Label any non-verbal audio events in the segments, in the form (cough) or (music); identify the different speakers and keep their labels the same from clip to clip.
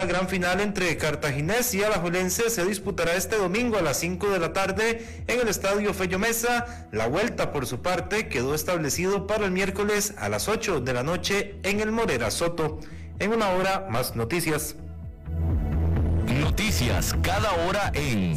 Speaker 1: La gran final entre Cartaginés y Alajuelense se disputará este domingo a las 5 de la tarde en el Estadio Fello Mesa. La vuelta, por su parte, quedó establecido para el miércoles a las 8 de la noche en el Morera Soto. En una hora, más noticias.
Speaker 2: Noticias cada hora en...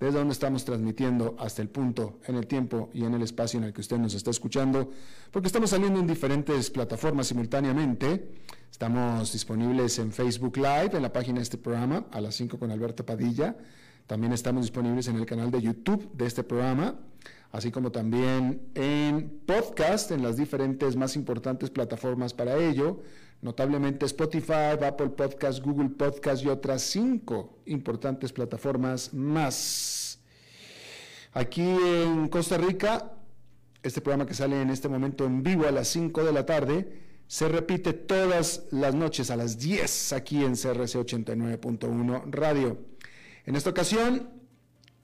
Speaker 3: desde donde estamos transmitiendo hasta el punto, en el tiempo y en el espacio en el que usted nos está escuchando, porque estamos saliendo en diferentes plataformas simultáneamente. Estamos disponibles en Facebook Live, en la página de este programa, a las 5 con Alberto Padilla. También estamos disponibles en el canal de YouTube de este programa, así como también en podcast, en las diferentes más importantes plataformas para ello notablemente Spotify, Apple Podcast, Google Podcast y otras cinco importantes plataformas más. Aquí en Costa Rica, este programa que sale en este momento en vivo a las 5 de la tarde, se repite todas las noches a las 10 aquí en CRC 89.1 Radio. En esta ocasión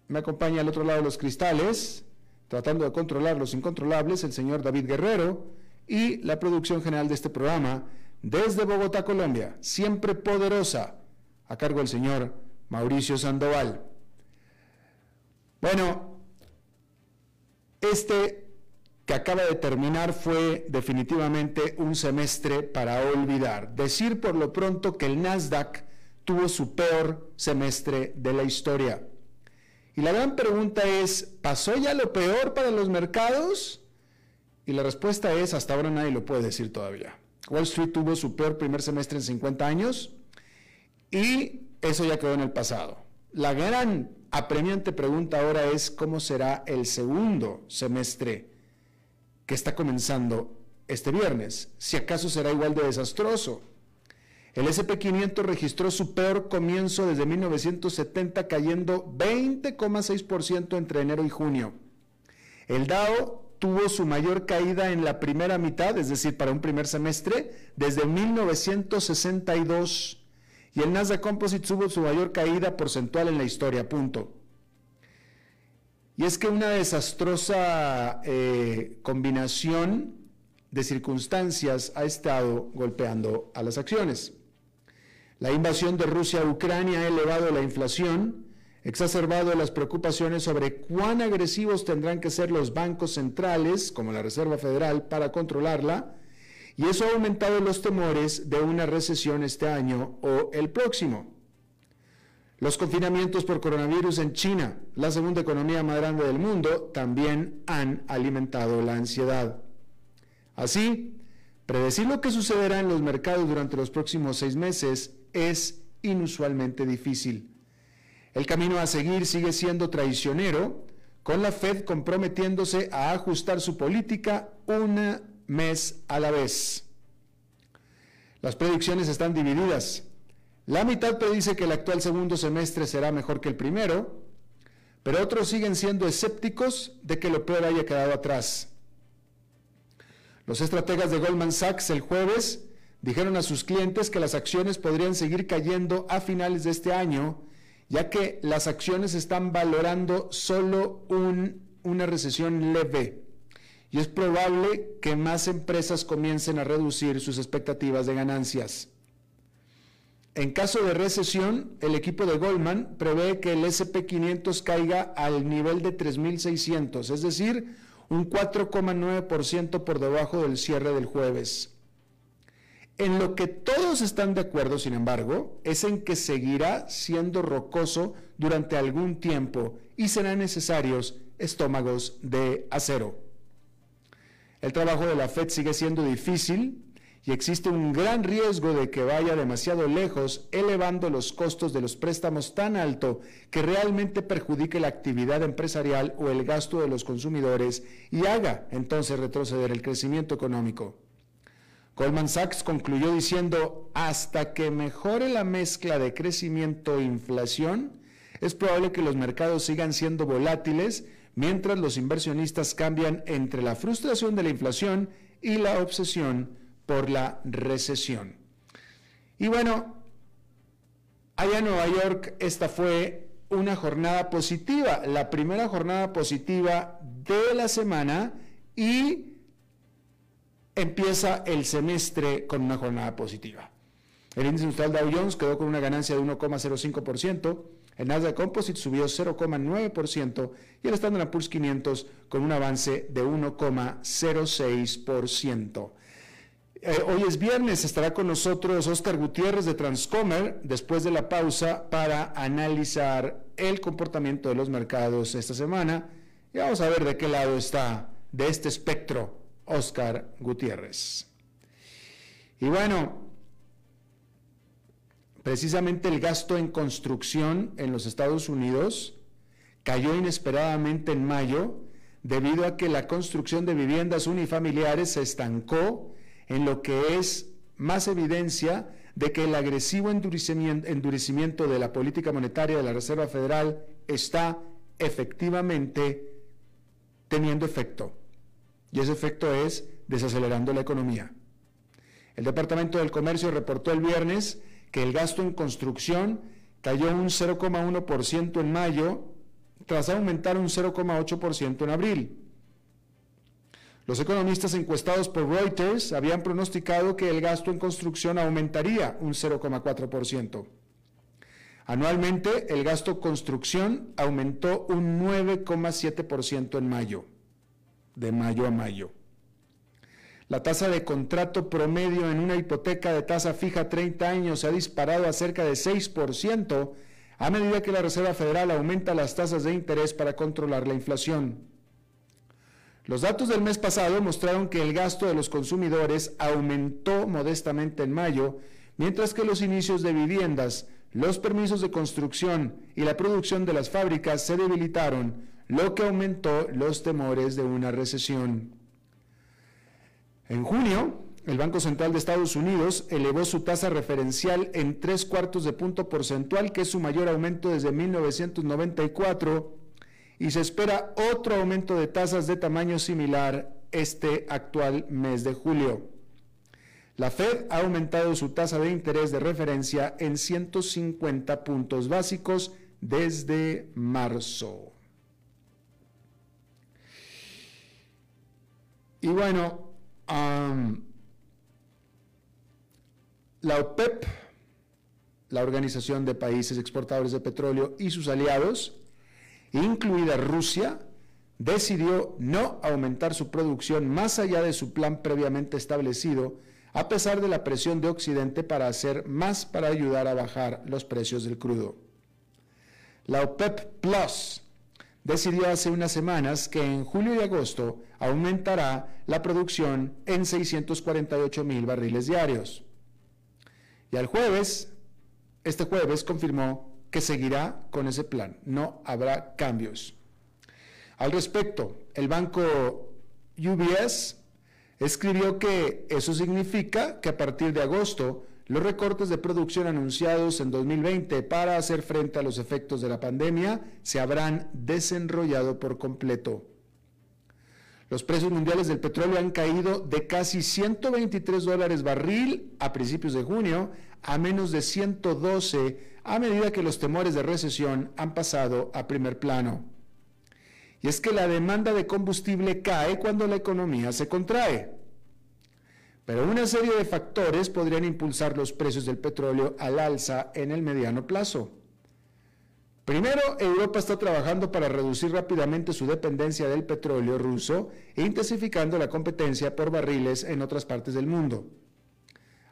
Speaker 3: me acompaña al otro lado de los cristales, tratando de controlar los incontrolables, el señor David Guerrero y la producción general de este programa, desde Bogotá, Colombia, siempre poderosa, a cargo del señor Mauricio Sandoval. Bueno, este que acaba de terminar fue definitivamente un semestre para olvidar. Decir por lo pronto que el Nasdaq tuvo su peor semestre de la historia. Y la gran pregunta es, ¿pasó ya lo peor para los mercados? Y la respuesta es, hasta ahora nadie lo puede decir todavía. Wall Street tuvo su peor primer semestre en 50 años y eso ya quedó en el pasado. La gran apremiante pregunta ahora es cómo será el segundo semestre que está comenzando este viernes, si acaso será igual de desastroso. El SP500 registró su peor comienzo desde 1970, cayendo 20,6% entre enero y junio. El Dow tuvo su mayor caída en la primera mitad, es decir, para un primer semestre, desde 1962. Y el Nasdaq Composite tuvo su mayor caída porcentual en la historia, punto. Y es que una desastrosa eh, combinación de circunstancias ha estado golpeando a las acciones. La invasión de Rusia a Ucrania ha elevado la inflación, exacerbado las preocupaciones sobre cuán agresivos tendrán que ser los bancos centrales, como la Reserva Federal, para controlarla, y eso ha aumentado los temores de una recesión este año o el próximo. Los confinamientos por coronavirus en China, la segunda economía más grande del mundo, también han alimentado la ansiedad. Así, predecir lo que sucederá en los mercados durante los próximos seis meses es inusualmente difícil. El camino a seguir sigue siendo traicionero, con la Fed comprometiéndose a ajustar su política un mes a la vez. Las predicciones están divididas. La mitad predice que el actual segundo semestre será mejor que el primero, pero otros siguen siendo escépticos de que lo peor haya quedado atrás. Los estrategas de Goldman Sachs el jueves dijeron a sus clientes que las acciones podrían seguir cayendo a finales de este año, ya que las acciones están valorando solo una recesión leve y es probable que más empresas comiencen a reducir sus expectativas de ganancias. En caso de recesión, el equipo de Goldman prevé que el SP500 caiga al nivel de 3.600, es decir, un 4,9% por debajo del cierre del jueves. En lo que todos están de acuerdo, sin embargo, es en que seguirá siendo rocoso durante algún tiempo y serán necesarios estómagos de acero. El trabajo de la Fed sigue siendo difícil y existe un gran riesgo de que vaya demasiado lejos, elevando los costos de los préstamos tan alto que realmente perjudique la actividad empresarial o el gasto de los consumidores y haga entonces retroceder el crecimiento económico. Goldman Sachs concluyó diciendo, hasta que mejore la mezcla de crecimiento e inflación, es probable que los mercados sigan siendo volátiles mientras los inversionistas cambian entre la frustración de la inflación y la obsesión por la recesión. Y bueno, allá en Nueva York esta fue una jornada positiva, la primera jornada positiva de la semana y empieza el semestre con una jornada positiva. El índice industrial Dow Jones quedó con una ganancia de 1,05%, el Nasdaq Composite subió 0,9% y el Standard Poor's 500 con un avance de 1,06%. Eh, hoy es viernes, estará con nosotros Oscar Gutiérrez de Transcomer después de la pausa para analizar el comportamiento de los mercados esta semana y vamos a ver de qué lado está de este espectro Oscar Gutiérrez. Y bueno, precisamente el gasto en construcción en los Estados Unidos cayó inesperadamente en mayo debido a que la construcción de viviendas unifamiliares se estancó en lo que es más evidencia de que el agresivo endurecimiento, de la política monetaria de la Reserva Federal está efectivamente teniendo efecto. Y ese efecto es desacelerando la economía. El Departamento del Comercio reportó el viernes que el gasto en construcción cayó un 0,1% en mayo, tras aumentar un 0,8% en abril. Los economistas encuestados por Reuters habían pronosticado que el gasto en construcción aumentaría un 0,4%. Anualmente, el gasto construcción aumentó un 9,7% en mayo, de mayo a mayo. La tasa de contrato promedio en una hipoteca de tasa fija 30 años se ha disparado a cerca de 6% a medida que la Reserva Federal aumenta las tasas de interés para controlar la inflación. Los datos del mes pasado mostraron que el gasto de los consumidores aumentó modestamente en mayo, mientras que los inicios de viviendas, los permisos de construcción y la producción de las fábricas se debilitaron, lo que aumentó los temores de una recesión. En junio, el Banco Central de Estados Unidos elevó su tasa referencial en tres cuartos de punto porcentual, que es su mayor aumento desde 1994 y se espera otro aumento de tasas de tamaño similar este actual mes de julio. La Fed ha aumentado su tasa de interés de referencia en 150 puntos básicos desde marzo. Y bueno, la OPEP, la Organización de Países Exportadores de Petróleo y sus aliados, incluida Rusia, decidió no aumentar su producción más allá de su plan previamente establecido, a pesar de la presión de Occidente para hacer más para ayudar a bajar los precios del crudo. La OPEP Plus decidió hace unas semanas que en julio y agosto aumentará la producción en 648 mil barriles diarios. Y al jueves, este jueves confirmó que seguirá con ese plan. No habrá cambios. Al respecto, el banco UBS escribió que eso significa que a partir de agosto los recortes de producción anunciados en 2020 para hacer frente a los efectos de la pandemia se habrán desenrollado por completo. Los precios mundiales del petróleo han caído de casi 123 dólares barril a principios de junio a menos de 112 a medida que los temores de recesión han pasado a primer plano. Y es que la demanda de combustible cae cuando la economía se contrae. Pero una serie de factores podrían impulsar los precios del petróleo al alza en el mediano plazo. Primero, Europa está trabajando para reducir rápidamente su dependencia del petróleo ruso e intensificando la competencia por barriles en otras partes del mundo.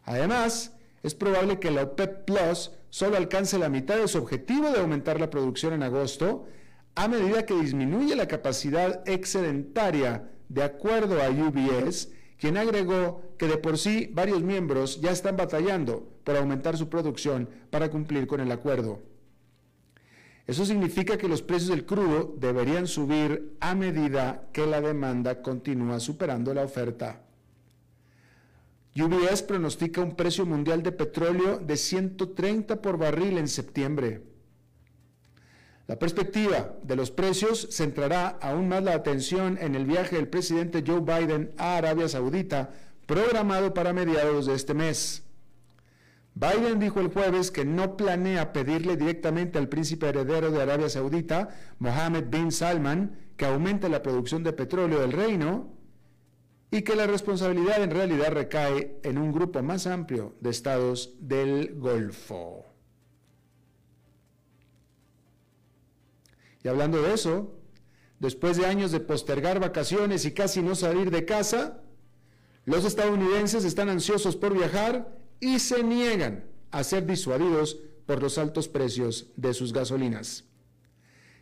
Speaker 3: Además, es probable que la OPEP Plus solo alcance la mitad de su objetivo de aumentar la producción en agosto a medida que disminuye la capacidad excedentaria, de acuerdo a UBS, quien agregó que de por sí varios miembros ya están batallando por aumentar su producción para cumplir con el acuerdo. Eso significa que los precios del crudo deberían subir a medida que la demanda continúa superando la oferta. UBS pronostica un precio mundial de petróleo de 130 por barril en septiembre. La perspectiva de los precios centrará aún más la atención en el viaje del presidente Joe Biden a Arabia Saudita, programado para mediados de este mes. Biden dijo el jueves que no planea pedirle directamente al príncipe heredero de Arabia Saudita, Mohammed bin Salman, que aumente la producción de petróleo del reino y que la responsabilidad en realidad recae en un grupo más amplio de estados del Golfo. Y hablando de eso, después de años de postergar vacaciones y casi no salir de casa, los estadounidenses están ansiosos por viajar y se niegan a ser disuadidos por los altos precios de sus gasolinas.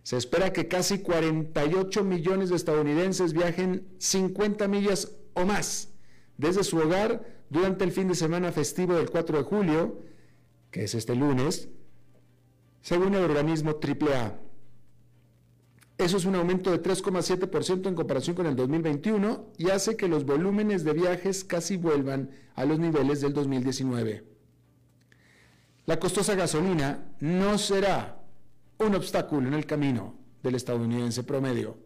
Speaker 3: Se espera que casi 48 millones de estadounidenses viajen 50 millas o más desde su hogar durante el fin de semana festivo del 4 de julio, que es este lunes, según el organismo AAA. Eso es un aumento de 3,7% en comparación con el 2021 y hace que los volúmenes de viajes casi vuelvan a los niveles del 2019. La costosa gasolina no será un obstáculo en el camino del estadounidense promedio.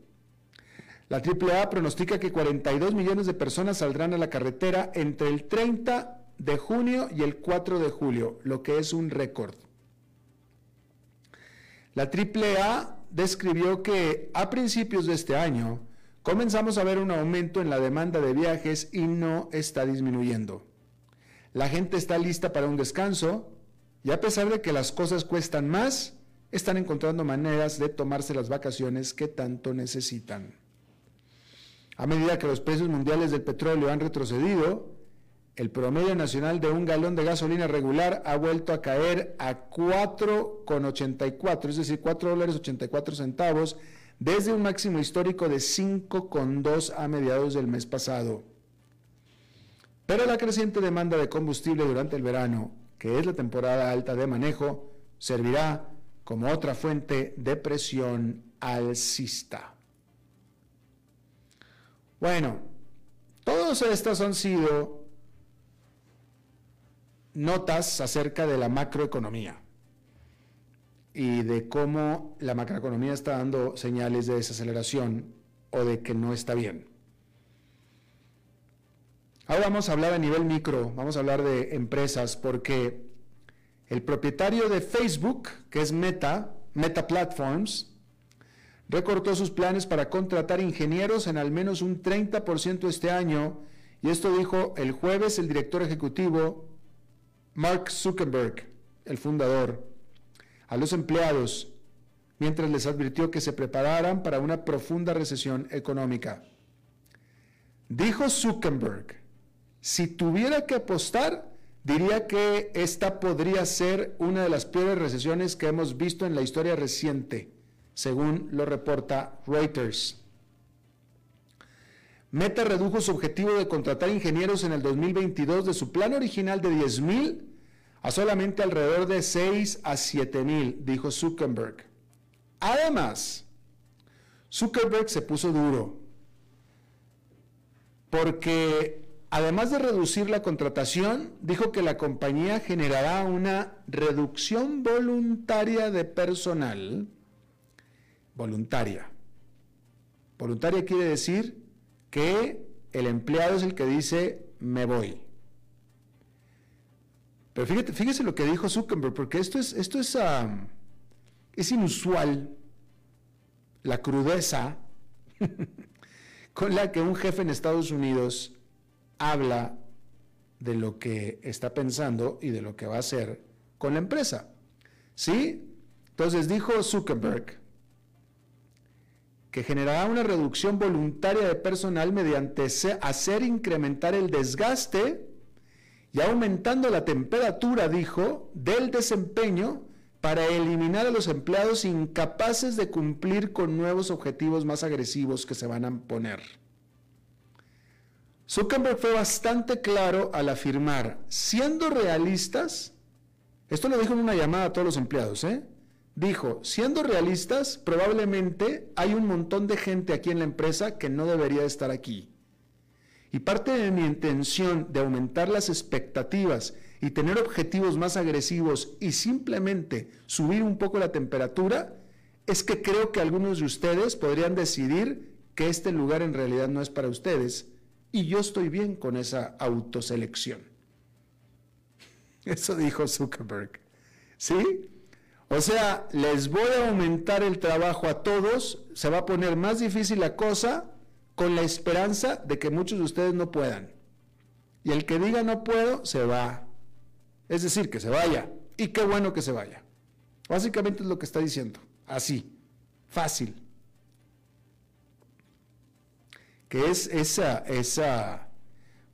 Speaker 3: La AAA pronostica que 42 millones de personas saldrán a la carretera entre el 30 de junio y el 4 de julio, lo que es un récord. La AAA describió que a principios de este año comenzamos a ver un aumento en la demanda de viajes y no está disminuyendo. La gente está lista para un descanso y a pesar de que las cosas cuestan más, están encontrando maneras de tomarse las vacaciones que tanto necesitan. A medida que los precios mundiales del petróleo han retrocedido, el promedio nacional de un galón de gasolina regular ha vuelto a caer a 4,84, es decir, 4 dólares 84 centavos, desde un máximo histórico de 5,2 a mediados del mes pasado. Pero la creciente demanda de combustible durante el verano, que es la temporada alta de manejo, servirá como otra fuente de presión alcista. Bueno, todos estos han sido notas acerca de la macroeconomía y de cómo la macroeconomía está dando señales de desaceleración o de que no está bien. Ahora vamos a hablar a nivel micro, vamos a hablar de empresas, porque el propietario de Facebook, que es Meta, Meta Platforms, recortó sus planes para contratar ingenieros en al menos un 30% este año, y esto dijo el jueves el director ejecutivo Mark Zuckerberg, el fundador, a los empleados mientras les advirtió que se prepararan para una profunda recesión económica. Dijo Zuckerberg, si tuviera que apostar, diría que esta podría ser una de las peores recesiones que hemos visto en la historia reciente, según lo reporta Reuters. Meta redujo su objetivo de contratar ingenieros en el 2022 de su plan original de 10.000 a solamente alrededor de 6 a 7.000, dijo Zuckerberg. Además, Zuckerberg se puso duro porque además de reducir la contratación, dijo que la compañía generará una reducción voluntaria de personal. Voluntaria. Voluntaria quiere decir que el empleado es el que dice, me voy. Pero fíjate, fíjese lo que dijo Zuckerberg, porque esto es, esto es, es inusual, la crudeza (laughs) con la que un jefe en Estados Unidos habla de lo que está pensando y de lo que va a hacer con la empresa. ¿Sí? Entonces dijo Zuckerberg que generará una reducción voluntaria de personal mediante hacer incrementar el desgaste y aumentando la temperatura, dijo, del desempeño para eliminar a los empleados incapaces de cumplir con nuevos objetivos más agresivos que se van a poner. Zuckerberg fue bastante claro al afirmar, siendo realistas, esto lo dijo en una llamada a todos los empleados, ¿eh? Dijo, siendo realistas, probablemente hay un montón de gente aquí en la empresa que no debería estar aquí. Y parte de mi intención de aumentar las expectativas y tener objetivos más agresivos y simplemente subir un poco la temperatura es que creo que algunos de ustedes podrían decidir que este lugar en realidad no es para ustedes y yo estoy bien con esa autoselección. (laughs) Eso dijo Zuckerberg. ¿Sí? O sea, les voy a aumentar el trabajo a todos, se va a poner más difícil la cosa con la esperanza de que muchos de ustedes no puedan. Y el que diga no puedo, se va. Es decir, que se vaya. Y qué bueno que se vaya. Básicamente es lo que está diciendo. Así. Fácil que es esa, esa,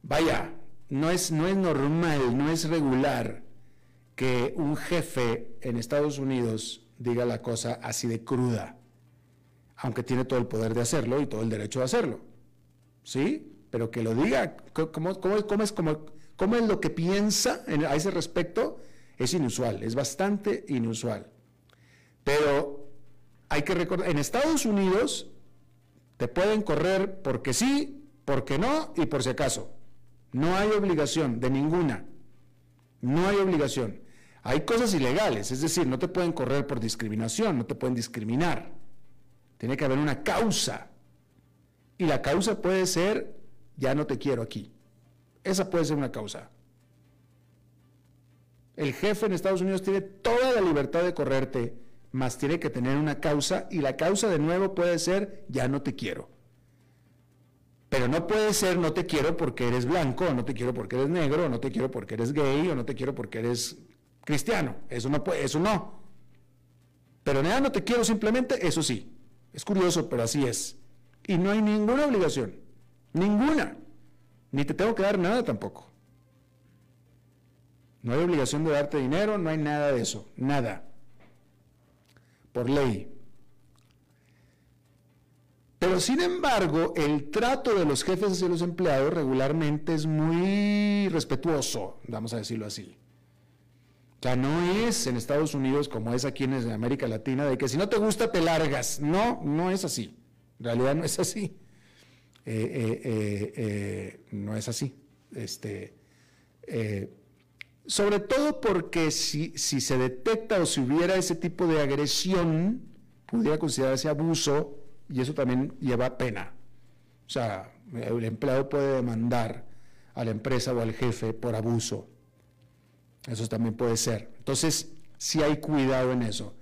Speaker 3: vaya, no es, no es normal, no es regular que un jefe en Estados Unidos diga la cosa así de cruda, aunque tiene todo el poder de hacerlo y todo el derecho de hacerlo. ¿Sí? Pero que lo diga, ¿cómo, cómo, es, cómo, cómo es lo que piensa a ese respecto? Es inusual, es bastante inusual. Pero hay que recordar, en Estados Unidos te pueden correr porque sí, porque no y por si acaso. No hay obligación de ninguna. No hay obligación. Hay cosas ilegales, es decir, no te pueden correr por discriminación, no te pueden discriminar. Tiene que haber una causa. Y la causa puede ser, ya no te quiero aquí. Esa puede ser una causa. El jefe en Estados Unidos tiene toda la libertad de correrte más tiene que tener una causa y la causa de nuevo puede ser ya no te quiero. Pero no puede ser no te quiero porque eres blanco, no te quiero porque eres negro, no te quiero porque eres gay, o no te quiero porque eres cristiano. Eso no puede, eso no. Pero nada, no te quiero simplemente, eso sí. Es curioso, pero así es. Y no hay ninguna obligación. Ninguna. Ni te tengo que dar nada tampoco. No hay obligación de darte dinero, no hay nada de eso. Nada por ley. Pero sin embargo, el trato de los jefes hacia los empleados regularmente es muy respetuoso, vamos a decirlo así. O sea, no es en Estados Unidos como es aquí en América Latina, de que si no te gusta te largas. No, no es así. En realidad no es así. Eh, eh, eh, no es así. Este, sobre todo porque si, se detecta o si hubiera ese tipo de agresión, pudiera considerarse abuso y eso también lleva pena. O sea, el empleado puede demandar a la empresa o al jefe por abuso. Eso también puede ser. Entonces, sí hay cuidado en eso.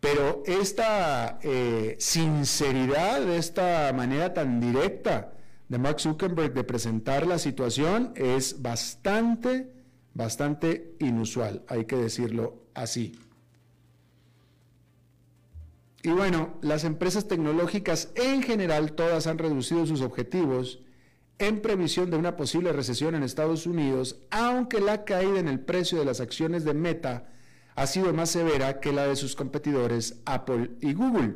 Speaker 3: Pero esta eh, sinceridad, esta manera tan directa de Mark Zuckerberg de presentar la situación es bastante bastante inusual, hay que decirlo así. Y bueno, las empresas tecnológicas en general todas han reducido sus objetivos en previsión de una posible recesión en Estados Unidos, aunque la caída en el precio de las acciones de Meta ha sido más severa que la de sus competidores Apple y Google.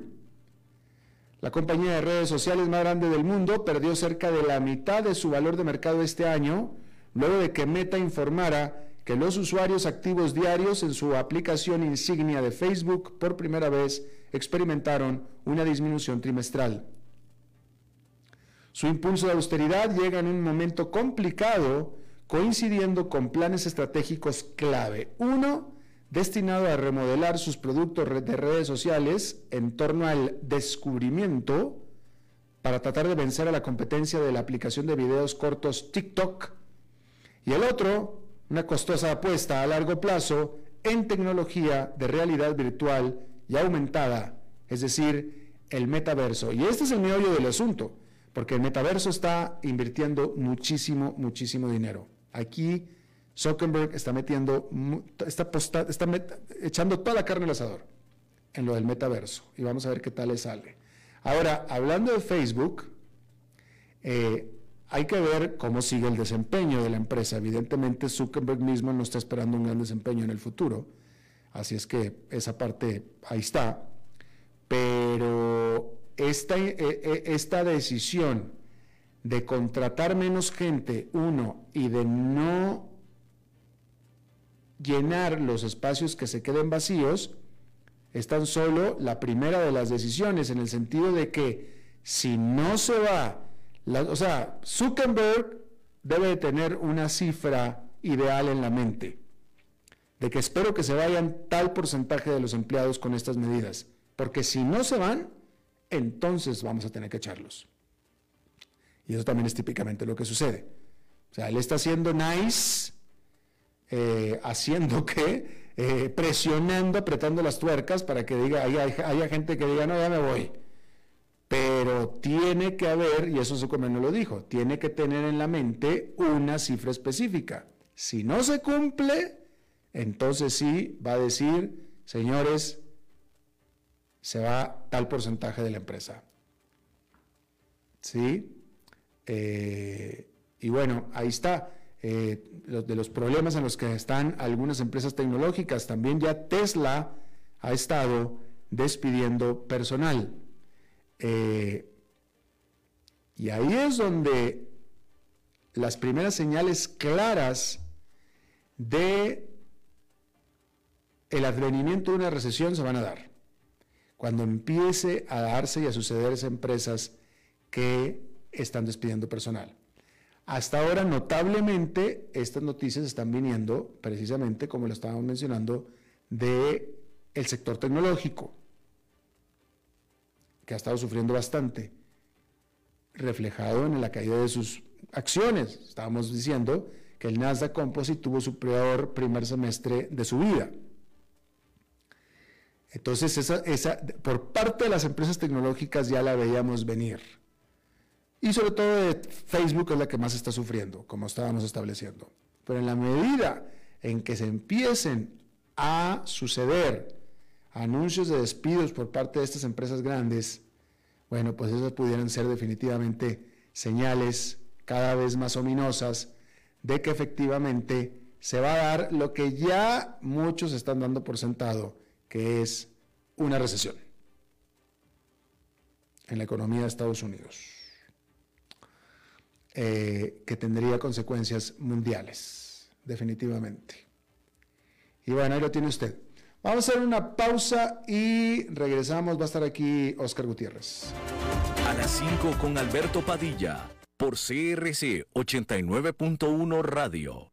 Speaker 3: La compañía de redes sociales más grande del mundo perdió cerca de la mitad de su valor de mercado este año, luego de que Meta informara que los usuarios activos diarios en su aplicación insignia de Facebook por primera vez experimentaron una disminución trimestral. Su impulso de austeridad llega en un momento complicado, coincidiendo con planes estratégicos clave. Uno, destinado a remodelar sus productos de redes sociales en torno al descubrimiento para tratar de vencer a la competencia de la aplicación de videos cortos TikTok. Y el otro, una costosa apuesta a largo plazo en tecnología de realidad virtual y aumentada, es decir, el metaverso. Y este es el meollo del asunto, porque el metaverso está invirtiendo muchísimo, muchísimo dinero. Aquí Zuckerberg está metiendo, está, echando toda la carne al asador en lo del metaverso y vamos a ver qué tal le sale. Ahora, hablando de Facebook, eh, hay que ver cómo sigue el desempeño de la empresa. Evidentemente, Zuckerberg mismo no está esperando un gran desempeño en el futuro, así es que esa parte ahí está. Pero esta, eh, eh, esta decisión de contratar menos gente, uno, y de no llenar los espacios que se queden vacíos, es tan solo la primera de las decisiones, en el sentido de que si no se va, o sea, Zuckerberg debe de tener una cifra ideal en la mente, de que espero que se vayan tal porcentaje de los empleados con estas medidas, porque si no se van, entonces vamos a tener que echarlos. Y eso también es típicamente lo que sucede. O sea, él está haciendo nice, eh, haciendo que eh, presionando, apretando las tuercas para que diga, haya, gente que diga, no, ya me voy. Pero tiene que haber, y eso Zuckerberg no lo dijo, tiene que tener en la mente una cifra específica. Si no se cumple, entonces sí va a decir, señores, se va tal porcentaje de la empresa. ¿Sí? Eh, y bueno, ahí está. Eh, de los problemas en los que están algunas empresas tecnológicas. También ya Tesla ha estado despidiendo personal. Eh, y ahí es donde las primeras señales claras de el advenimiento de una recesión se van a dar. Cuando empiece a darse y a sucederse empresas que están despidiendo personal. Hasta ahora, notablemente, estas noticias están viniendo, precisamente como lo estábamos mencionando, del el sector tecnológico, que ha estado sufriendo bastante, reflejado en la caída de sus acciones. Estábamos diciendo que el Nasdaq Composite tuvo su peor primer semestre de su vida. Entonces, esa, por parte de las empresas tecnológicas ya la veíamos venir. Y sobre todo de Facebook es la que más está sufriendo, como estábamos estableciendo. Pero en la medida en que se empiecen a suceder anuncios de despidos por parte de estas empresas grandes, bueno, pues esas pudieran ser definitivamente señales cada vez más ominosas de que efectivamente se va a dar lo que ya muchos están dando por sentado, que es una recesión en la economía de Estados Unidos. Eh, que tendría consecuencias mundiales, definitivamente. Y bueno, ahí lo tiene usted. Vamos a hacer una pausa y regresamos. Va a estar aquí Oscar Gutiérrez.
Speaker 2: A las 5 con Alberto Padilla, por CRC 89.1 Radio.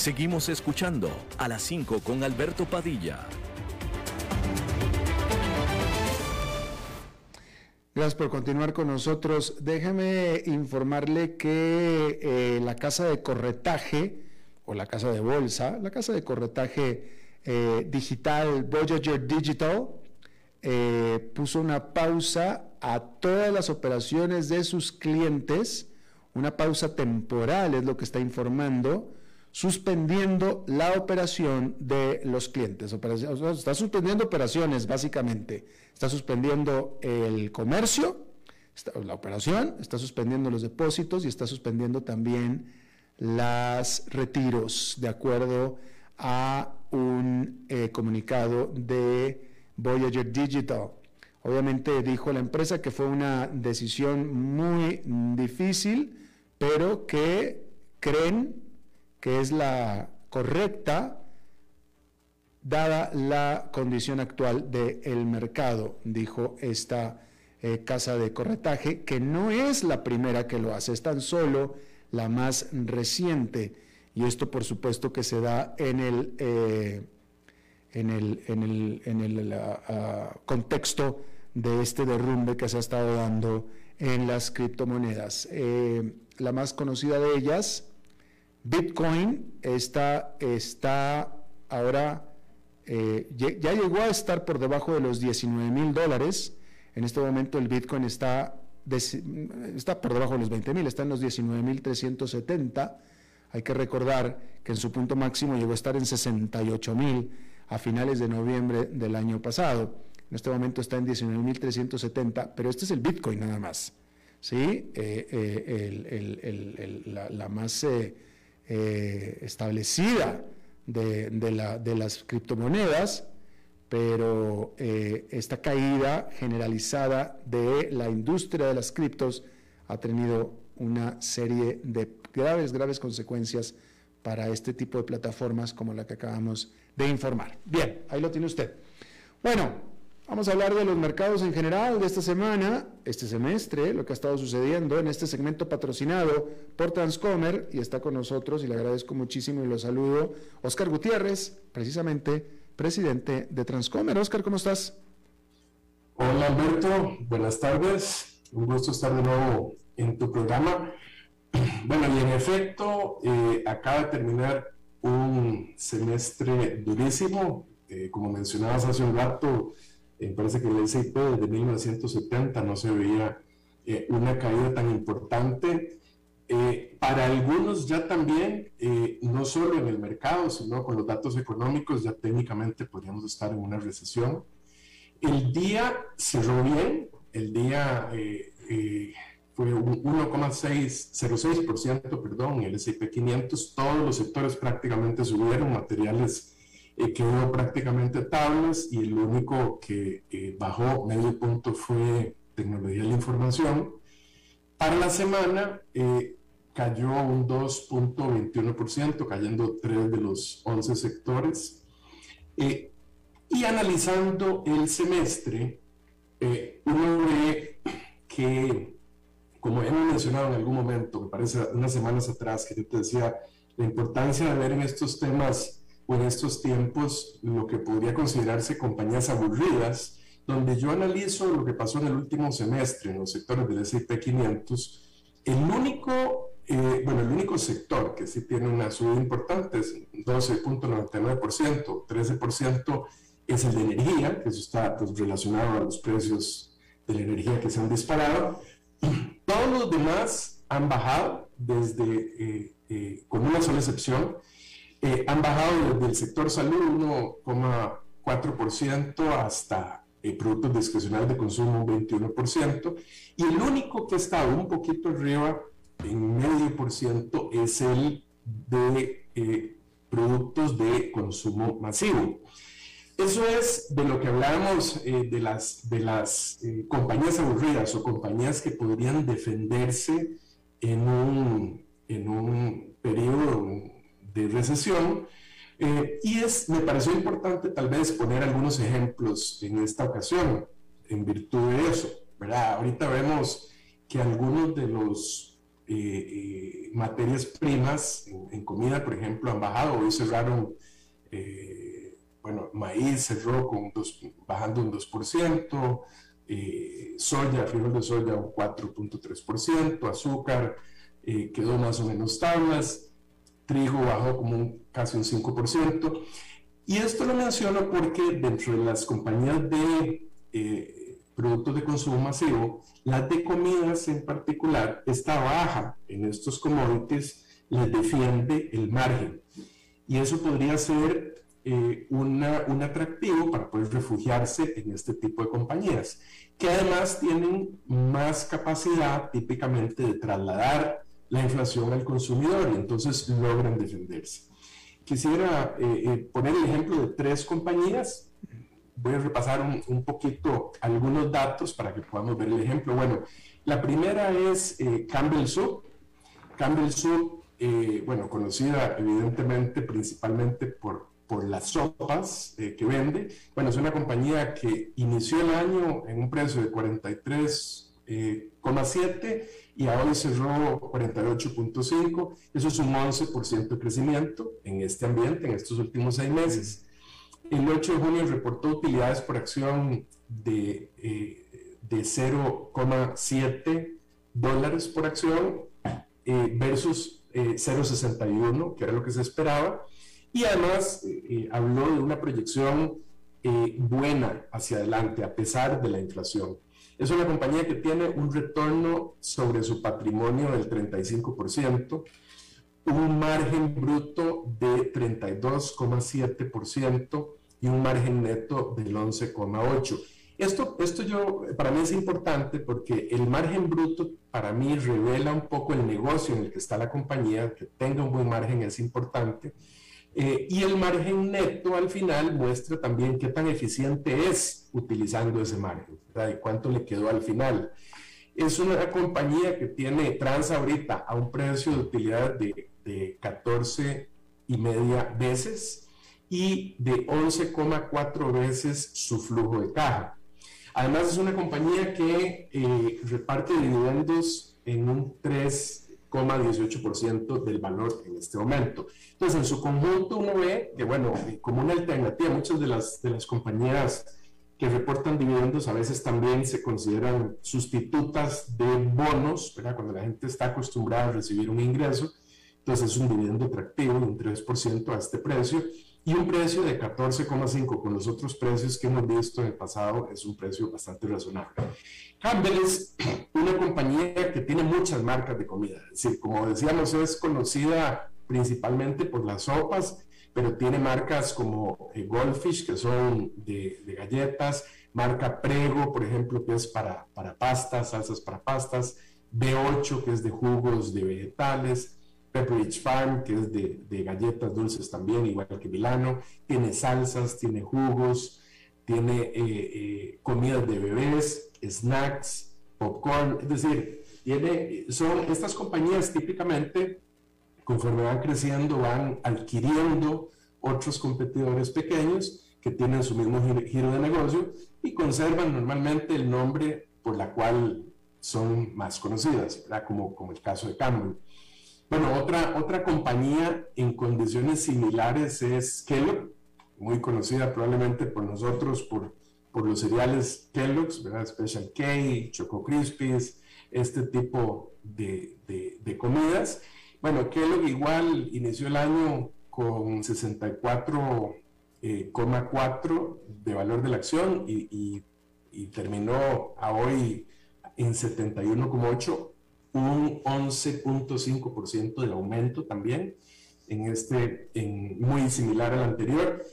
Speaker 2: Seguimos escuchando a las 5 con Alberto Padilla.
Speaker 3: Gracias por continuar con nosotros. Déjeme informarle que eh, la casa de corretaje o la casa de bolsa, la casa de corretaje eh, digital Voyager Digital, eh, puso una pausa a todas las operaciones de sus clientes, una pausa temporal es lo que está informando, suspendiendo la operación de los clientes. está suspendiendo operaciones, básicamente. Está suspendiendo el comercio, la operación, está suspendiendo los depósitos y está suspendiendo también los retiros, de acuerdo a un eh, comunicado de Voyager Digital. Obviamente dijo la empresa que fue una decisión muy difícil, pero que creen que es la correcta dada la condición actual del mercado, dijo esta eh, casa de corretaje, que no es la primera que lo hace, es tan solo la más reciente. Y esto por supuesto que se da en el, eh, en el, en el, en el ah, contexto de este derrumbe que se ha estado dando en las criptomonedas. Eh, la más conocida de ellas, Bitcoin, está, está ahora, eh, ya llegó a estar por debajo de los 19 mil dólares. En este momento el Bitcoin está, está por debajo de los 20 mil, está en los 19 mil 370. Hay que recordar que en su punto máximo llegó a estar en 68 mil a finales de noviembre del año pasado. En este momento está en 19.370, pero este es el Bitcoin nada más. ¿sí? Eh, eh, la, más eh, establecida de, las criptomonedas, pero esta caída generalizada de la industria de las criptos ha tenido una serie de graves, graves consecuencias para este tipo de plataformas como la que acabamos de informar. Bien, ahí lo tiene usted. Bueno, Vamos a hablar de los mercados en general de esta semana, este semestre, lo que ha estado sucediendo en este segmento patrocinado por Transcomer y está con nosotros y le agradezco muchísimo y lo saludo, Oscar Gutiérrez, precisamente presidente de Transcomer. Oscar, ¿cómo estás?
Speaker 4: Hola Alberto, buenas tardes, un gusto estar de nuevo en tu programa. (clears throat) Bueno, y en efecto, eh, acaba de terminar un semestre durísimo, eh, como mencionabas hace un rato, me parece que el S&P desde 1970 no se veía eh, una caída tan importante. Eh, para algunos ya también, eh, no solo en el mercado, sino con los datos económicos, ya técnicamente podríamos estar en una recesión. El día cerró bien, el día fue un 1,06%, perdón, el S&P 500, todos los sectores prácticamente subieron, materiales eh, quedó prácticamente tablas y el único que bajó medio punto fue tecnología de la información. Para la semana eh, cayó un 2.21%, cayendo 3 de los 11 sectores. Eh, y analizando el semestre, uno ve que, como hemos mencionado en algún momento, me parece unas semanas atrás, que yo te decía la importancia de ver en estos temas en estos tiempos lo que podría considerarse compañías aburridas, donde yo analizo lo que pasó en el último semestre en los sectores del S&P 500, el único, eh, bueno, el único sector que sí tiene una subida importante es 12.99%, 13% es el de energía, que eso está pues, relacionado a los precios de la energía que se han disparado. (clears throat) Todos los demás han bajado desde, eh, eh, con una sola excepción, eh, han bajado desde el sector salud 1,4% hasta eh, productos discrecionales de consumo un 21%, y el único que ha estado un poquito arriba, en medio por ciento, es el de eh, productos de consumo masivo. Eso es de lo que hablábamos de las, de las compañías aburridas o compañías que podrían defenderse en un, en un periodo de recesión. Eh, y es, me pareció importante tal vez poner algunos ejemplos en esta ocasión, en virtud de eso. ¿verdad? Ahorita vemos que algunos de los materias primas en, comida, por ejemplo, han bajado. Hoy cerraron, bueno, maíz cerró con dos, bajando un 2%, soya, frijol de soya un 4.3%, azúcar quedó más o menos tablas, trigo bajó como un, casi un 5%. Y esto lo menciono porque dentro de las compañías de eh, productos de consumo masivo, las de comidas en particular, esta baja en estos commodities les defiende el margen. Y eso podría ser eh, una, un atractivo para poder refugiarse en este tipo de compañías, que además tienen más capacidad típicamente de trasladar la inflación al consumidor y entonces logran defenderse. Quisiera eh, eh, poner el ejemplo de tres compañías. Voy a repasar un, poquito algunos datos para que podamos ver el ejemplo. Bueno, la primera es eh, Campbell Soup. Campbell Soup, bueno, conocida evidentemente principalmente por, por las sopas que vende. Bueno, es una compañía que inició el año en un precio de 43,7 y ahora cerró 48.5. Eso es un 11% de crecimiento en este ambiente en estos últimos seis meses. El 8 de junio reportó utilidades por acción de, eh, de 0,7 dólares por acción eh, versus 0,61, eh, que era lo que se esperaba. Y además habló de una proyección buena hacia adelante a pesar de la inflación. Es una compañía que tiene un retorno sobre su patrimonio del 35%, un margen bruto de 32,7% y un margen neto del 11,8%. Esto, esto yo, para mí es importante porque el margen bruto para mí revela un poco el negocio en el que está la compañía, que tenga un buen margen es importante. Eh, y el margen neto al final muestra también qué tan eficiente es utilizando ese margen, ¿verdad? y cuánto le quedó al final. Es una compañía que tiene trans ahorita a un precio de utilidad de, de 14 y media veces y de 11,4 veces su flujo de caja. Además es una compañía que eh, reparte dividendos en un 3 18% del valor en este momento. Entonces, en su conjunto uno ve que, bueno, como una alternativa, muchas de las, de las compañías que reportan dividendos a veces también se consideran sustitutas de bonos, ¿verdad? cuando la gente está acostumbrada a recibir un ingreso, entonces es un dividendo atractivo de un 3% a este precio y un precio de 14,5 con los otros precios que hemos visto en el pasado es un precio bastante razonable. Campbell es (clears throat) una compañía que tiene muchas marcas de comida, es decir, como decíamos, es conocida principalmente por las sopas, pero tiene marcas como eh, Goldfish, que son de, galletas, marca Prego, por ejemplo, que es para, para pastas, salsas para pastas, B8, que es de jugos de vegetales, Pepperidge Farm, que es de, galletas dulces también, igual que Milano, tiene salsas, tiene jugos, tiene eh, eh, comidas de bebés, snacks, popcorn, es decir, tiene, son estas compañías típicamente, conforme van creciendo, van adquiriendo otros competidores pequeños que tienen su mismo giro de negocio y conservan normalmente el nombre por la cual son más conocidas, Como, como el caso de Campbell. Bueno, otra, otra compañía en condiciones similares es Kellogg, muy conocida probablemente por nosotros por, por los cereales Kellogg's, ¿verdad? Special K, Choco Crispies, este tipo de, de, comidas. Bueno, Kellogg igual inició el año con 64,4 eh, de valor de la acción y, y, y terminó a hoy en 71,8 un 11.5% de aumento también, en este, en, muy similar al anterior.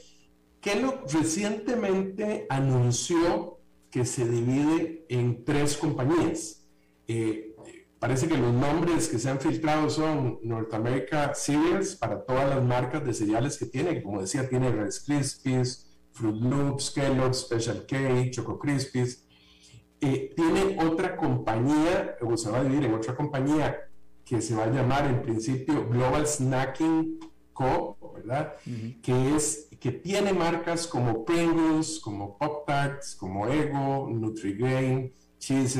Speaker 4: Kellogg recientemente anunció que se divide en tres compañías. Eh, parece que los nombres que se han filtrado son North America Cereals para todas las marcas de cereales que tiene, como decía, tiene Rice Krispies, Fruit Loops, Kellogg, Special K, Choco Krispies, eh, tiene otra compañía, o se va a dividir en otra compañía que se va a llamar en principio Global Snacking Co., ¿verdad? Que es que tiene marcas como Pringles, como Pop Tarts, como Ego, Nutrigrain, Cheez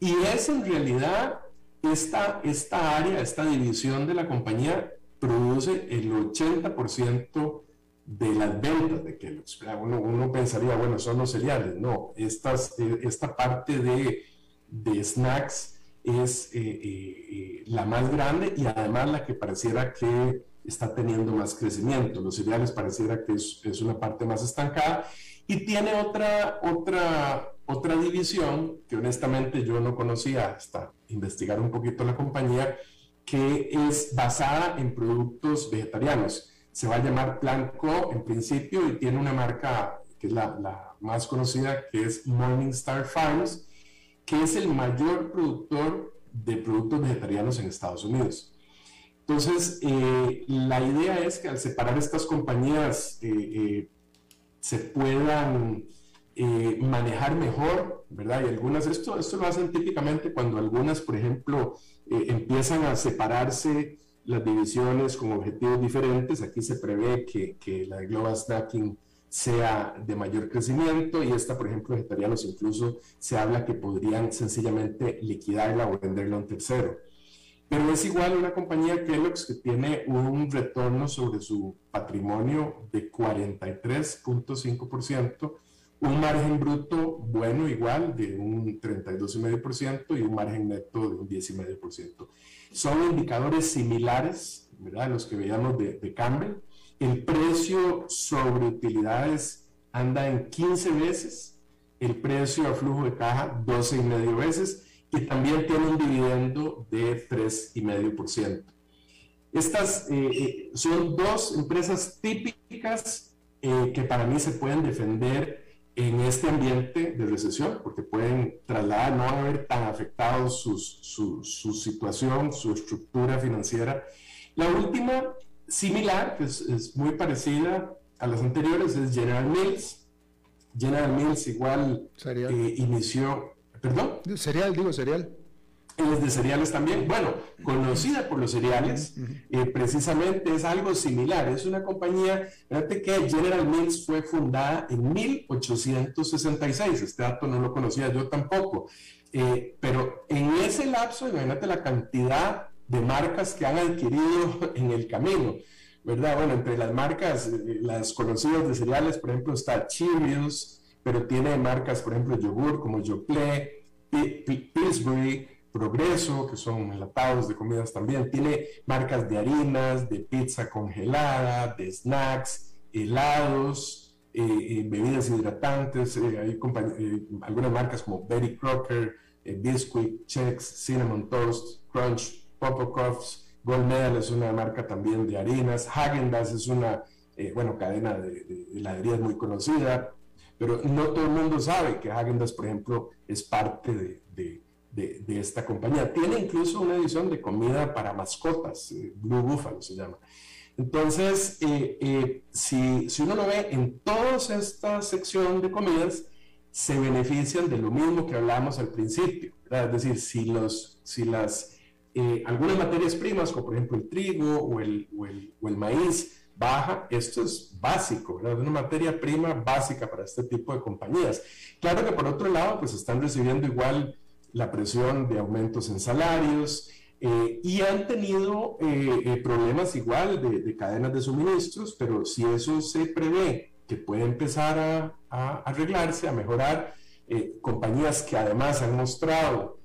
Speaker 4: y es en realidad esta, esta área, esta división de la compañía produce el 80% de las ventas de Kellogg's. Uno, pensaría, bueno, son los cereales. No, estas, eh, esta parte de, de snacks es eh, eh, la más grande y además la que pareciera que está teniendo más crecimiento. Los cereales pareciera que es, es una parte más estancada y tiene otra, otra, otra división que honestamente yo no conocía hasta investigar un poquito la compañía, que es basada en productos vegetarianos. Se va a llamar Plant Co en principio y tiene una marca que es la, la más conocida, que es Morningstar Farms, que es el mayor productor de productos vegetarianos en Estados Unidos. Entonces, eh, la idea es que al separar estas compañías eh, eh, se puedan manejar mejor, ¿verdad? Y algunas, esto, esto lo hacen típicamente cuando algunas, por ejemplo, empiezan a separarse las divisiones con objetivos diferentes. Aquí se prevé que, que la de Global Snacking sea de mayor crecimiento y esta, por ejemplo, vegetarianos incluso se habla que podrían sencillamente liquidarla o venderla a un tercero. Pero es igual una compañía Kellogg's que tiene un retorno sobre su patrimonio de 43.5%, un margen bruto bueno igual de un 32,5% y un margen neto de un 10,5%. Son indicadores similares, ¿verdad? Los que veíamos de, de Campbell. El precio sobre utilidades anda en 15 veces, el precio a flujo de caja 12,5 veces y también tiene un dividendo de 3,5%. Estas eh, eh, son dos empresas típicas eh, que para mí se pueden defender en este ambiente de recesión, porque pueden trasladar, no van a ver tan afectados su, su, situación, su estructura financiera. La última, similar, que es, es, muy parecida a las anteriores, es General Mills. General Mills igual inició ¿Perdón?
Speaker 3: Cereal, digo, cereal.
Speaker 4: Es de cereales también. Bueno, conocida por los cereales, eh, precisamente es algo similar. Es una compañía, fíjate que General Mills fue fundada en 1866. Este dato no lo conocía yo tampoco. Eh, pero en ese lapso, imagínate la cantidad de marcas que han adquirido (laughs) en el camino. ¿Verdad? Bueno, entre las marcas, eh, las conocidas de cereales, por ejemplo, está Cheerios, pero tiene marcas, por ejemplo, yogur como Yoplait, Pillsbury, Progreso, que son enlatados de comidas también. Tiene marcas de harinas, de pizza congelada, de snacks, helados, eh, eh, bebidas hidratantes. Eh, hay algunas marcas como Betty Crocker, Biscuit, Chex, Cinnamon Toast, Crunch, Popo Puffs. Gold Medal es una marca también de harinas. Häagen-Dazs es una, bueno, cadena de, de heladerías muy conocida pero no todo el mundo sabe que Häagen-Dazs, por ejemplo, es parte de, de, esta compañía. Tiene incluso una edición de comida para mascotas, eh, Blue Buffalo se llama. Entonces, eh, eh, si, si, uno lo ve en toda esta sección de comidas, se benefician de lo mismo que hablábamos al principio. Es decir, si, los, si las, algunas materias primas, como por ejemplo el trigo o el, o el, o el maíz, baja, esto es básico, ¿verdad? Una materia prima básica para este tipo de compañías. Claro que por otro lado, pues están recibiendo igual la presión de aumentos en salarios eh, y han tenido eh, eh, problemas igual de, cadenas de suministros, pero si eso se prevé que puede empezar a, a arreglarse, a mejorar, compañías que además han mostrado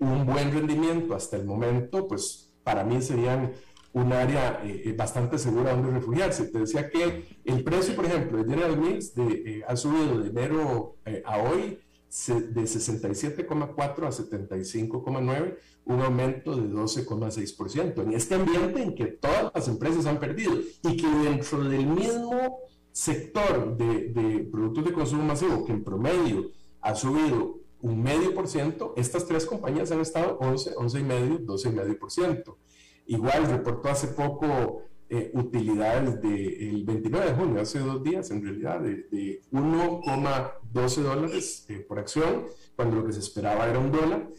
Speaker 4: un buen rendimiento hasta el momento, pues para mí serían un área eh, eh, bastante segura donde refugiarse. Te decía que el precio, por ejemplo, de General Mills de, eh, ha subido de enero a hoy de 67,4 a 75,9, un aumento de 12,6%. En este ambiente en que todas las empresas han perdido y que dentro del mismo sector de, de productos de consumo masivo, que en promedio ha subido un medio por ciento, estas tres compañías han estado 11, 11 y medio, 12 y medio por ciento. Igual reportó hace poco eh, utilidades del 29 de junio, hace dos días en realidad, de, 1,12 dólares eh, por acción, cuando lo que se esperaba era un dólar.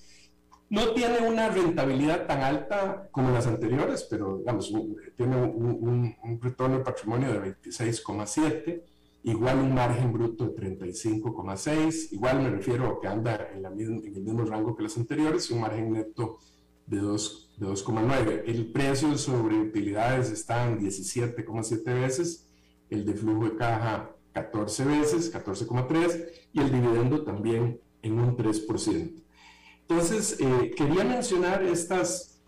Speaker 4: No tiene una rentabilidad tan alta como las anteriores, pero digamos, tiene un, retorno de patrimonio de 26,7, igual un margen bruto de 35,6, igual me refiero a que anda en, la en el mismo rango que las anteriores, un margen neto de 2,9. El precio sobre utilidades está en 17,7 veces, el de flujo de caja 14 veces, 14,3, y el dividendo también en un 3%. Entonces, eh, quería mencionar estas,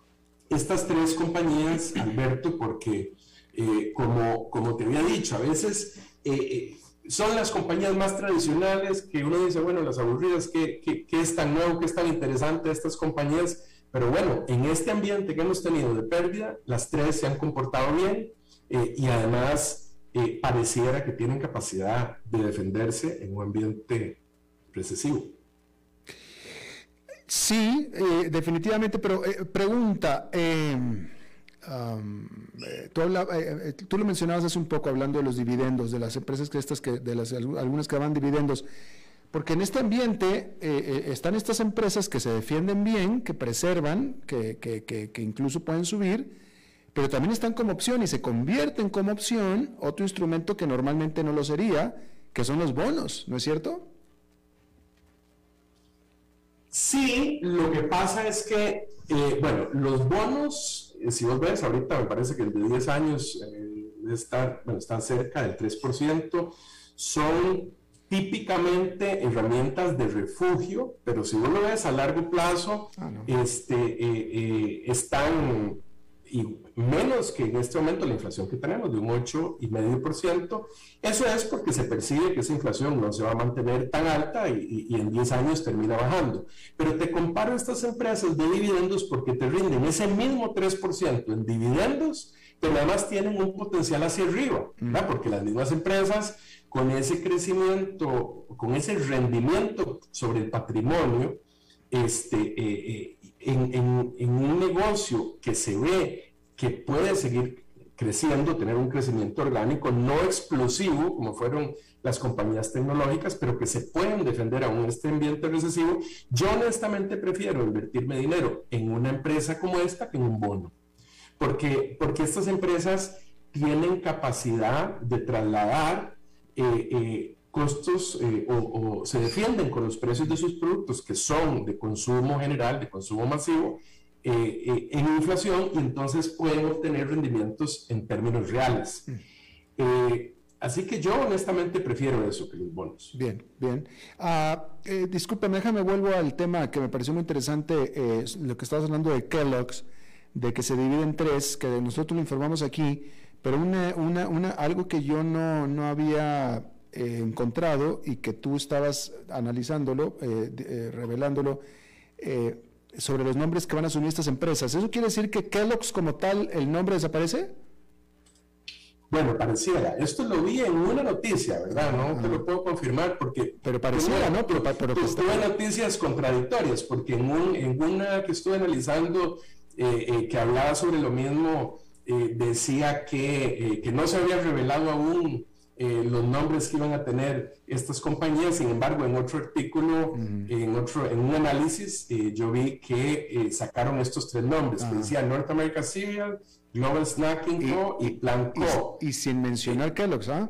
Speaker 4: estas tres compañías, Alberto, porque eh, como, como te había dicho, a veces eh, son las compañías más tradicionales que uno dice, bueno, las aburridas, ¿qué, qué, es tan nuevo, qué es tan interesante estas compañías? Pero bueno, en este ambiente que hemos tenido de pérdida, las tres se han comportado bien y además pareciera que tienen capacidad de defenderse en un ambiente recesivo.
Speaker 3: Sí, eh, definitivamente, pero eh, pregunta, em, eh, tú, lo mencionabas hace un poco hablando de los dividendos, de las empresas que estas, que, de las algunas que van dividendos, porque en este ambiente están estas empresas que se defienden bien, que preservan, que, incluso pueden subir, pero también están como opción y se convierten como opción otro instrumento que normalmente no lo sería, que son los bonos, ¿no es cierto?
Speaker 4: Sí, lo que pasa es que, eh, bueno, los bonos, eh, si vos ves, ahorita me parece que el de 10 años eh, estar, bueno, están cerca del 3%, son típicamente herramientas de refugio, pero si vos lo ves a largo plazo, ah, este, están y menos que en este momento la inflación que tenemos de un 8,5%. Eso es porque se percibe que esa inflación no se va a mantener tan alta y, en 10 años termina bajando. Pero te comparo estas empresas de dividendos porque te rinden ese mismo 3% en dividendos, pero además tienen un potencial hacia arriba, ¿verdad? Porque las mismas empresas con ese crecimiento, con ese rendimiento sobre el patrimonio, este, eh, eh, en, un negocio que se ve que puede seguir creciendo, tener un crecimiento orgánico no explosivo, como fueron las compañías tecnológicas, pero que se pueden defender aún en este ambiente recesivo, yo honestamente prefiero invertirme dinero en una empresa como esta que en un bono. Porque, porque estas empresas tienen capacidad de trasladar eh, eh, costos eh, o, se defienden con los precios de sus productos que son de consumo general, de consumo masivo, eh, en inflación y entonces pueden obtener rendimientos en términos reales. Mm. así que yo honestamente prefiero eso que los bonos.
Speaker 3: Bien, bien. Discúlpame, déjame vuelvo al tema que me pareció muy interesante, lo que estabas hablando de Kellogg's, de que se divide en tres, que nosotros lo informamos aquí, pero una, una, una, algo que yo no, no había eh, encontrado y que tú estabas analizándolo, eh, eh, revelándolo, sobre los nombres que van a asumir estas empresas. ¿Eso quiere decir que Kellogg's como tal, el nombre desaparece?
Speaker 4: Bueno, pareciera. Esto lo vi en una noticia, ¿verdad? No te lo puedo confirmar porque...
Speaker 3: Pero pareciera, ¿no? Pero, pero,
Speaker 4: tuve noticias contradictorias porque en, un, en una que estuve analizando que hablaba sobre lo mismo, decía que, que no se había revelado aún eh, los nombres que iban a tener estas compañías. Sin embargo, en otro artículo, en, otro, en un análisis, eh, yo vi que eh, sacaron estos tres nombres, que decía North America Cereal, Global Snacking Co. y, Plan Co.
Speaker 3: Y, sin mencionar Kellogg's, ¿ah?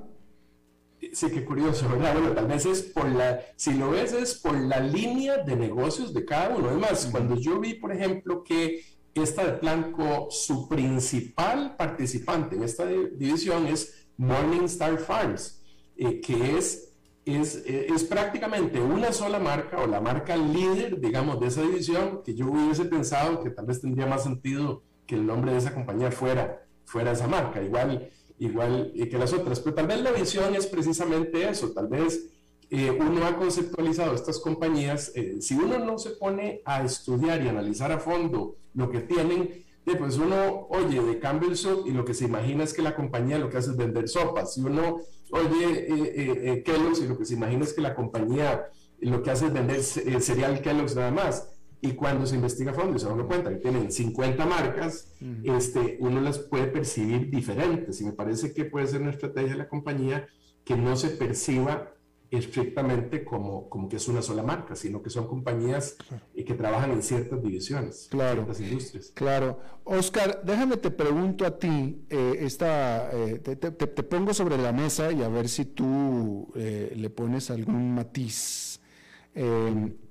Speaker 4: Sí, qué curioso, ¿verdad? Bueno, tal vez es por la, si lo ves, es por la línea de negocios de cada uno. Además, cuando yo vi, por ejemplo, que esta de Planco, su principal participante en esta división es Morningstar Farms, eh, que es, es, es, prácticamente una sola marca o la marca líder, digamos, de esa división, que yo hubiese pensado que tal vez tendría más sentido que el nombre de esa compañía fuera, fuera esa marca, igual, igual que las otras. Pero tal vez la visión es precisamente eso, tal vez eh, uno ha conceptualizado estas compañías, eh, si uno no se pone a estudiar y analizar a fondo lo que tienen, pues uno oye de Campbell Soup y lo que se imagina es que la compañía lo que hace es vender sopas. Si uno oye eh, eh, eh, Kellogg's y lo que se imagina es que la compañía lo que hace es vender cereal Kellogg's nada más. Y cuando se investiga a fondo y se da cuenta que tienen 50 marcas, este, uno las puede percibir diferentes. Y me parece que puede ser una estrategia de la compañía que no se perciba estrictamente como, como que es una sola marca, sino que son compañías y que trabajan en ciertas divisiones,
Speaker 3: claro,
Speaker 4: ciertas industrias.
Speaker 3: Claro. Oscar, déjame te pregunto a ti, eh, esta, eh, te, pongo sobre la mesa y a ver si tú eh, le pones algún matiz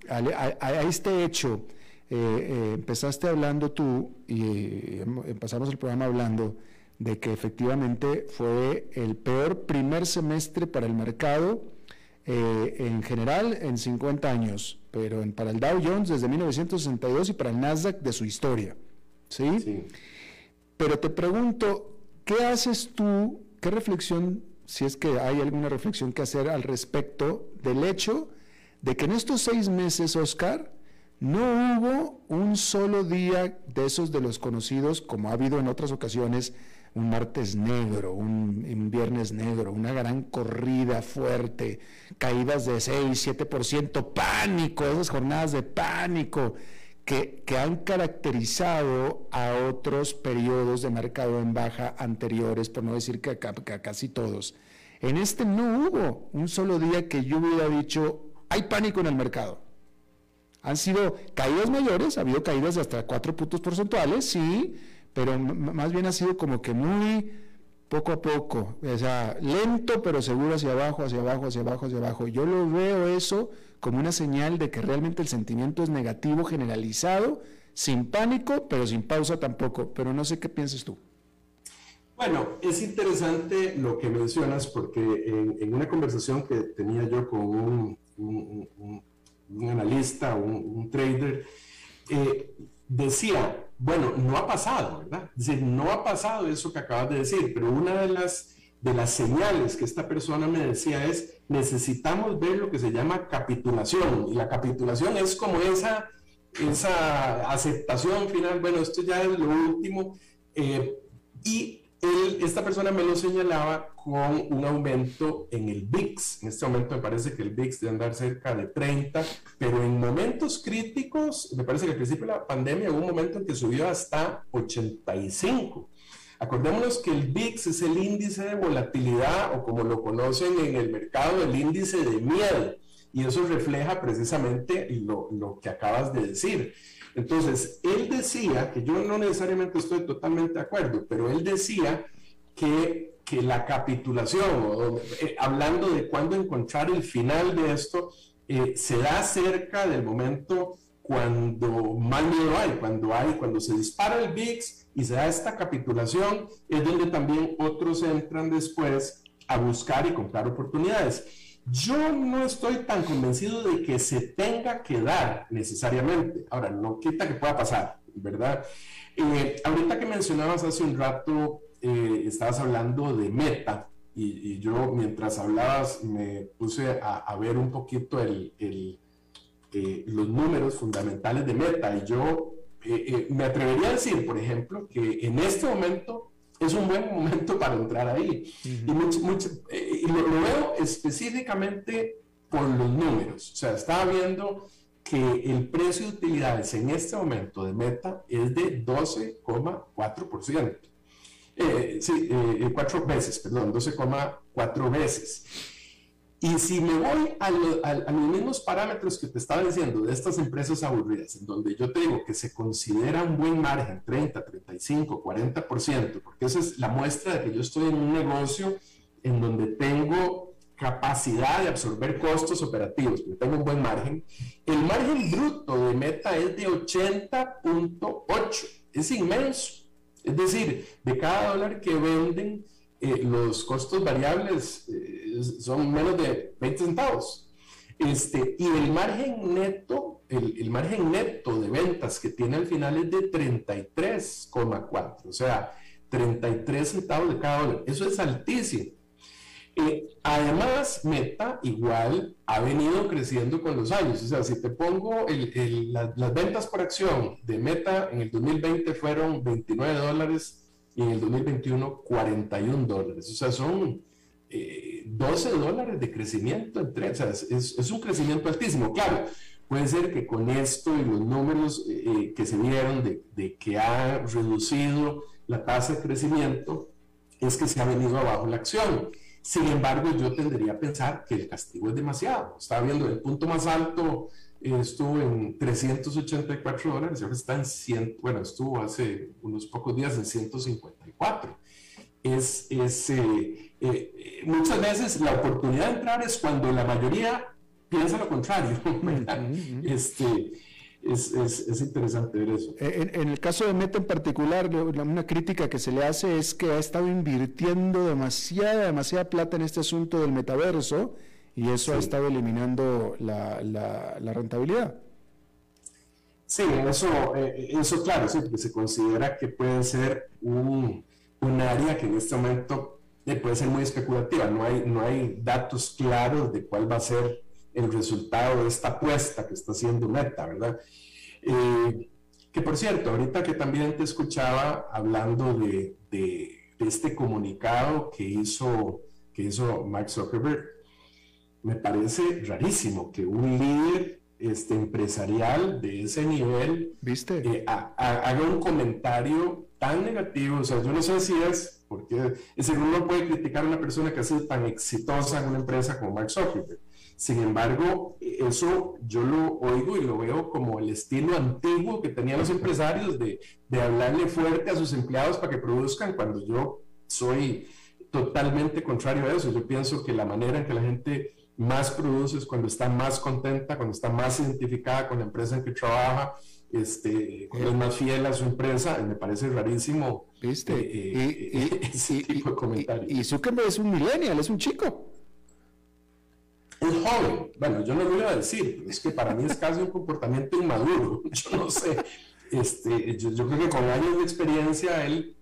Speaker 3: a, este hecho. eh, empezaste hablando tú y empezamos el programa hablando de que efectivamente fue el peor primer semestre para el mercado en general en 50 años, pero para el Dow Jones desde 1962 y para el Nasdaq de su historia. ¿sí? sí. Pero te pregunto, ¿qué haces tú? ¿Qué reflexión, si es que hay alguna reflexión que hacer al respecto del hecho de que en estos seis meses, Oscar, no hubo un solo día de esos de los conocidos, como ha habido en otras ocasiones, un martes negro, un, viernes negro, una gran corrida fuerte, caídas de 6, 7%, pánico, esas jornadas de pánico que, han caracterizado a otros periodos de mercado en baja anteriores, por no decir que a, casi todos. En este no hubo un solo día que yo hubiera dicho, hay pánico en el mercado. Han sido caídas mayores, ha habido caídas de hasta cuatro puntos porcentuales, sí, pero más bien ha sido como que muy poco a poco, o sea, lento pero seguro hacia abajo, hacia abajo, hacia abajo, hacia abajo. Yo lo veo eso como una señal de que realmente el sentimiento es negativo generalizado, sin pánico, pero sin pausa tampoco. Pero no sé qué piensas tú.
Speaker 4: Bueno, es interesante lo que mencionas porque en, una conversación que tenía yo con un, analista, un, trader, eh, decía, bueno, no ha pasado, ¿verdad? Es no ha pasado eso que acabas de decir, pero una de las, de las señales que esta persona me decía es, necesitamos ver lo que se llama capitulación. Y la capitulación es como esa, esa aceptación final, bueno, esto ya es lo último. Eh, y esta persona me lo señalaba con un aumento en el VIX. En este momento me parece que el VIX debe andar cerca de 30, pero en momentos críticos, me parece que al principio de la pandemia hubo un momento en que subió hasta 85. Acordémonos que el VIX es el índice de volatilidad o como lo conocen en el mercado, el índice de miedo. Y eso refleja precisamente lo, lo que acabas de decir. Entonces, él decía, que yo no necesariamente estoy totalmente de acuerdo, pero él decía que, que la capitulación, eh, hablando de cuándo encontrar el final de esto, eh, se da cerca del momento cuando más miedo hay, cuando hay, cuando se dispara el VIX y se da esta capitulación, es donde también otros entran después a buscar y comprar oportunidades. Yo no estoy tan convencido de que se tenga que dar necesariamente. Ahora, no quita que pueda pasar, ¿verdad? Eh, ahorita que mencionabas hace un rato, eh, estabas hablando de meta, y, yo mientras hablabas me puse a, ver un poquito eh, los números fundamentales de meta, y yo me atrevería a decir, por ejemplo, que en este momento es un buen momento (laughs) para entrar ahí. y, eh, lo, veo específicamente por los números. O sea, estaba viendo que el precio de utilidades en este momento de meta es de 12,4%. Eh, sí, eh, cuatro veces, perdón, 12,4 veces. Y si me voy a, los mismos parámetros que te estaba diciendo de estas empresas aburridas, en donde yo te digo que se considera un buen margen, 30, 35, 40%, porque esa es la muestra de que yo estoy en un negocio en donde tengo capacidad de absorber costos operativos, porque tengo un buen margen, el margen bruto de meta es de 80.8, es inmenso. Es decir, de cada dólar que venden, eh, los costos variables eh, son menos de 20 centavos. Este, y el margen neto, el, margen neto de ventas que tiene al final es de 33,4, o sea, 33 centavos de cada dólar. Eso es altísimo. Eh, además, Meta igual ha venido creciendo con los años. O sea, si te pongo las ventas por acción de Meta en el 2020 fueron 29 dólares y en el 2021 41 dólares. O sea, son 12 eh, dólares de crecimiento entre, o sea, es, un crecimiento altísimo. Claro, puede ser que con esto y los números eh, eh, que se vieron de, de, que ha reducido la tasa de crecimiento, es que se ha venido abajo la acción. Sin embargo, yo tendría a pensar que el castigo es demasiado. Estaba viendo el punto más alto estuvo en 384 dólares y ahora está en 100, bueno, estuvo hace unos pocos días en 154. Es, es eh, eh, muchas veces la oportunidad de entrar es cuando la mayoría piensa lo contrario. (laughs) este, es, interesante ver eso.
Speaker 3: Eh, en, el caso de Meta en particular, una crítica que se le hace es que ha estado invirtiendo demasiada, demasiada plata en este asunto del metaverso y eso ha estado eliminando la, la, rentabilidad.
Speaker 4: Sí, eso, eh, eso claro, sí, porque se considera que puede ser un, un área que en este momento eh, puede ser muy especulativa, no hay, no hay datos claros de cuál va a ser el resultado de esta apuesta que está haciendo Meta, ¿verdad? Eh, que por cierto, ahorita que también te escuchaba hablando de, de, este comunicado que hizo, que hizo Mark Zuckerberg, me parece rarísimo que un líder este, empresarial de ese nivel
Speaker 3: ¿Viste?
Speaker 4: Eh, haga un comentario tan negativo. O sea, yo no sé si es porque es decir, uno puede criticar a una persona que ha sido tan exitosa en una empresa como Mark Zuckerberg. Sin embargo, eso yo lo oigo y lo veo como el estilo antiguo que tenían los empresarios de, de hablarle fuerte a sus empleados para que produzcan cuando yo soy totalmente contrario a eso. Yo pienso que la manera en que la gente más produce es cuando está más contenta, cuando está más identificada con la empresa en que trabaja, este, cuando es más fiel a su empresa. Me parece rarísimo
Speaker 3: ¿Viste? Eh, y, eh, (laughs) ese tipo de comentarios. Y, Zuckerberg es un millennial, es un chico.
Speaker 4: Es joven. Bueno, yo no lo voy a decir, es que para mí es casi un comportamiento inmaduro. (laughs) Yo no sé. Este, yo, yo creo que con años de experiencia él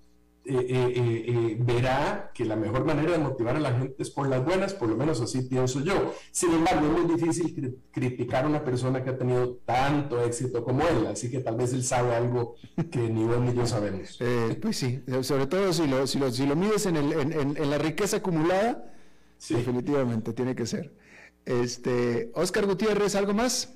Speaker 4: eh, eh, eh, verá que la mejor manera de motivar a la gente es por las buenas, por lo menos así pienso yo. Sin embargo, es muy difícil criticar a una persona que ha tenido tanto éxito como él, así que tal vez él sabe algo que ni vos ni yo sabemos.
Speaker 3: pues sí, sobre todo si lo, si lo, si lo mides en, el, en, en, la riqueza acumulada, definitivamente tiene que ser. Este, Oscar Gutiérrez, ¿algo más?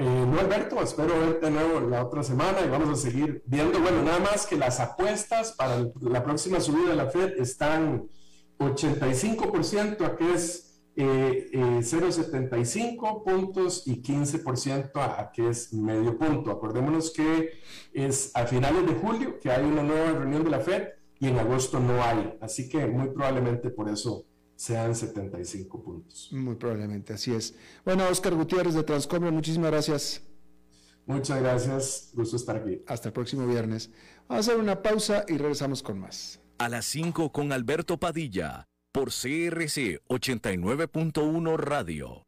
Speaker 4: Eh, no, Alberto, espero verte de nuevo la otra semana y vamos a seguir viendo. Bueno, nada más que las apuestas para la próxima subida de la Fed están 85% a que es eh, 0,75 eh, puntos y 15% a, que es medio punto. Acordémonos que es a finales de julio que hay una nueva reunión de la Fed y en agosto no hay. Así que muy probablemente por eso sean 75 puntos.
Speaker 3: Muy probablemente, así es. Bueno, Oscar Gutiérrez de Transcomer, muchísimas gracias.
Speaker 4: Muchas gracias, gusto estar aquí.
Speaker 3: Hasta el próximo viernes. Vamos a hacer una pausa y regresamos con más.
Speaker 2: A las 5 con Alberto Padilla, por CRC 89.1 Radio.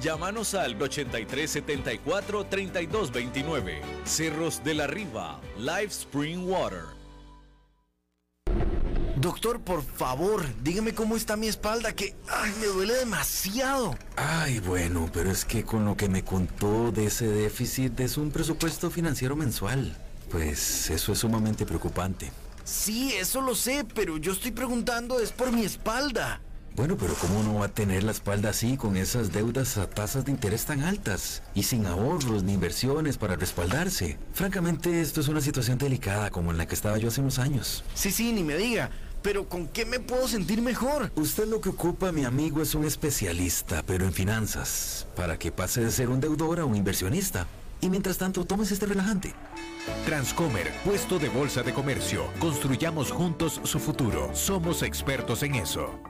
Speaker 2: Llámanos al 8374-3229. Cerros de la Riva, Live Spring Water.
Speaker 5: Doctor, por favor, dígame cómo está mi espalda, que ay, me duele demasiado.
Speaker 6: Ay, bueno, pero es que con lo que me contó de ese déficit es un presupuesto financiero mensual. Pues eso es sumamente preocupante.
Speaker 5: Sí, eso lo sé, pero yo estoy preguntando es por mi espalda.
Speaker 6: Bueno, pero ¿cómo no va a tener la espalda así con esas deudas a tasas de interés tan altas y sin ahorros ni inversiones para respaldarse? Francamente, esto es una situación delicada como en la que estaba yo hace unos años.
Speaker 5: Sí, sí, ni me diga. Pero ¿con qué me puedo sentir mejor?
Speaker 6: Usted lo que ocupa, mi amigo, es un especialista, pero en finanzas, para que pase de ser un deudor a un inversionista. Y mientras tanto, tomes este relajante.
Speaker 7: Transcomer, puesto de bolsa de comercio. Construyamos juntos su futuro. Somos expertos en eso.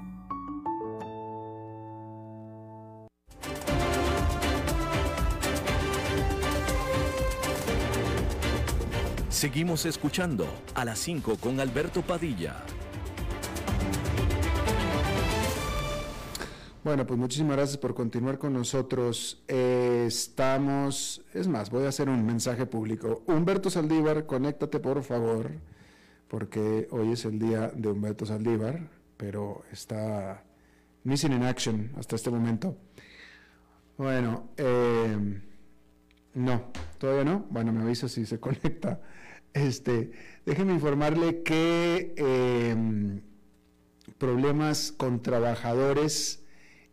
Speaker 2: Seguimos escuchando a las 5 con Alberto Padilla.
Speaker 3: Bueno, pues muchísimas gracias por continuar con nosotros. Estamos, es más, voy a hacer un mensaje público. Humberto Saldívar, conéctate por favor, porque hoy es el día de Humberto Saldívar, pero está missing in action hasta este momento. Bueno, eh, no, todavía no. Bueno, me avisa si se conecta. Este, déjeme informarle que em, problemas con trabajadores,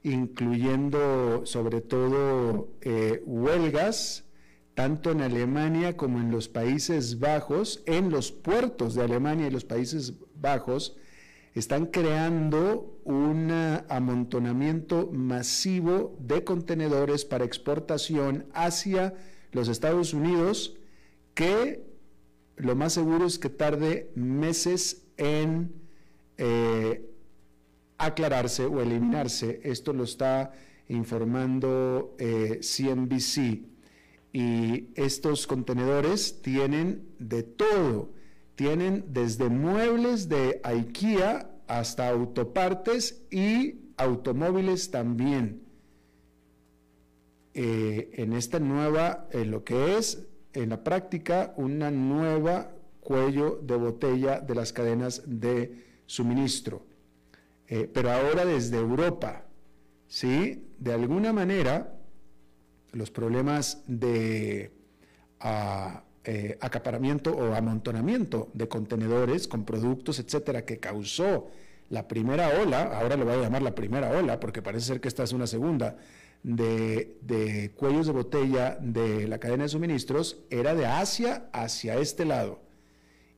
Speaker 3: incluyendo sobre todo eh, huelgas, tanto en Alemania como en los Países Bajos, en los puertos de Alemania y los Países Bajos, están creando un amontonamiento masivo de contenedores para exportación hacia los Estados Unidos que lo más seguro es que tarde meses en eh, aclararse o eliminarse. Esto lo está informando CNBC. Eh, y estos contenedores tienen de todo. Tienen desde muebles de IKEA hasta autopartes y automóviles también. Eh, en esta nueva, en lo que es en la práctica una nueva cuello de botella de las cadenas de suministro. Eh, pero ahora desde Europa, ¿sí? De alguna manera, los problemas de ah, eh, acaparamiento o amontonamiento de contenedores con productos, etcétera, que causó la primera ola, ahora lo voy a llamar la primera ola, porque parece ser que esta es una segunda, de, cuellos de botella de la cadena de suministros, era de Asia hacia este lado.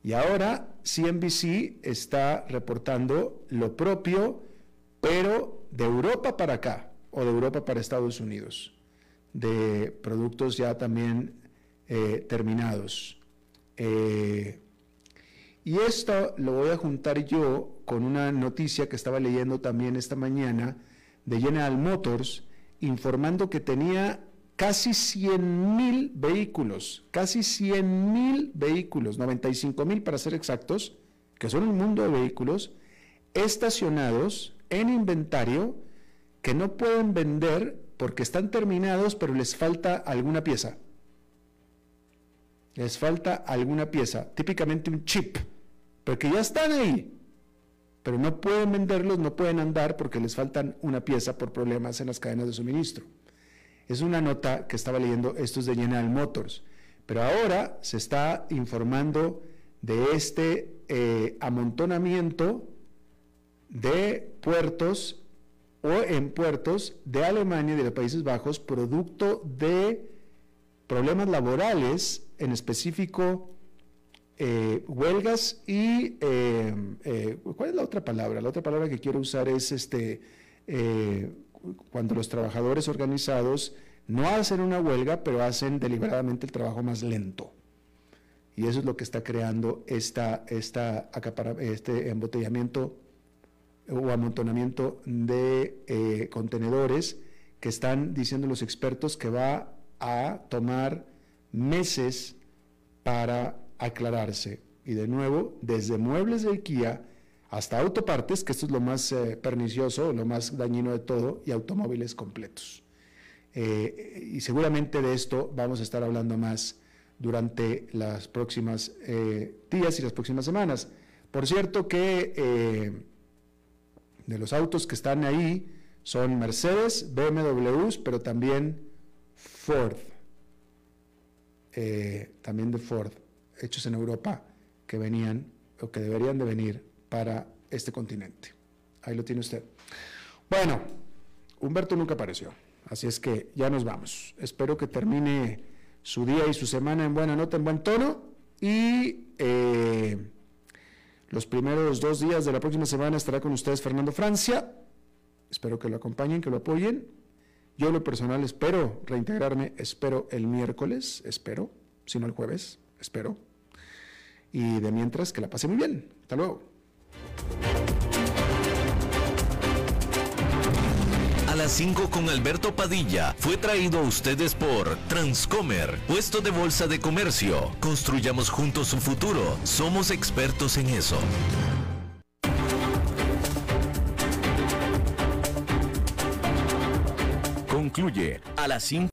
Speaker 3: Y ahora CNBC está reportando lo propio, pero de Europa para acá, o de Europa para Estados Unidos de productos ya también eh, terminados. Eh, y esto lo voy a juntar yo con una noticia que estaba leyendo también esta mañana de General Motors, informando que tenía casi 100 mil vehículos, casi 100 mil vehículos, 95 mil para ser exactos, que son un mundo de vehículos, estacionados en inventario que no pueden vender porque están terminados, pero les falta alguna pieza. Les falta alguna pieza, típicamente un chip, porque ya están ahí, pero no pueden venderlos, no pueden andar porque les faltan una pieza por problemas en las cadenas de suministro. Es una nota que estaba leyendo, esto es de General Motors, pero ahora se está informando de este eh, amontonamiento de puertos o en puertos de Alemania y de los Países Bajos producto de problemas laborales, en específico eh, huelgas y eh, eh, ¿cuál es la otra palabra? La otra palabra que quiero usar es este cuando los trabajadores organizados no hacen una huelga, pero hacen deliberadamente el trabajo más lento. Y eso es lo que está creando esta, esta este embotellamiento o amontonamiento de contenedores que están diciendo los expertos que va a tomar meses para aclararse. Y de nuevo, desde muebles de IKEA hasta autopartes, que esto es lo más eh, pernicioso, lo más dañino de todo, y automóviles completos. Eh, y seguramente de esto vamos a estar hablando más durante las próximas días y las próximas semanas. Por cierto que de los autos que están ahí son Mercedes, BMWs, pero también Ford, eh, también de Ford, hechos en Europa, que venían o que deberían de venir para este continente. Ahí lo tiene usted. Bueno, Humberto nunca apareció, así es que ya nos vamos. Espero que termine su día y su semana en buena nota, en buen tono y... Eh, los primeros dos días de la próxima semana estará con ustedes Fernando Francia. Espero que lo acompañen, que lo apoyen. Yo lo personal espero reintegrarme, espero el miércoles, espero, si no el jueves, espero. Y de mientras, que la pase muy bien. Hasta luego.
Speaker 2: las 5 con Alberto Padilla fue traído a ustedes por Transcomer, puesto de bolsa de comercio. Construyamos juntos su futuro. Somos expertos en eso. Concluye a las 5.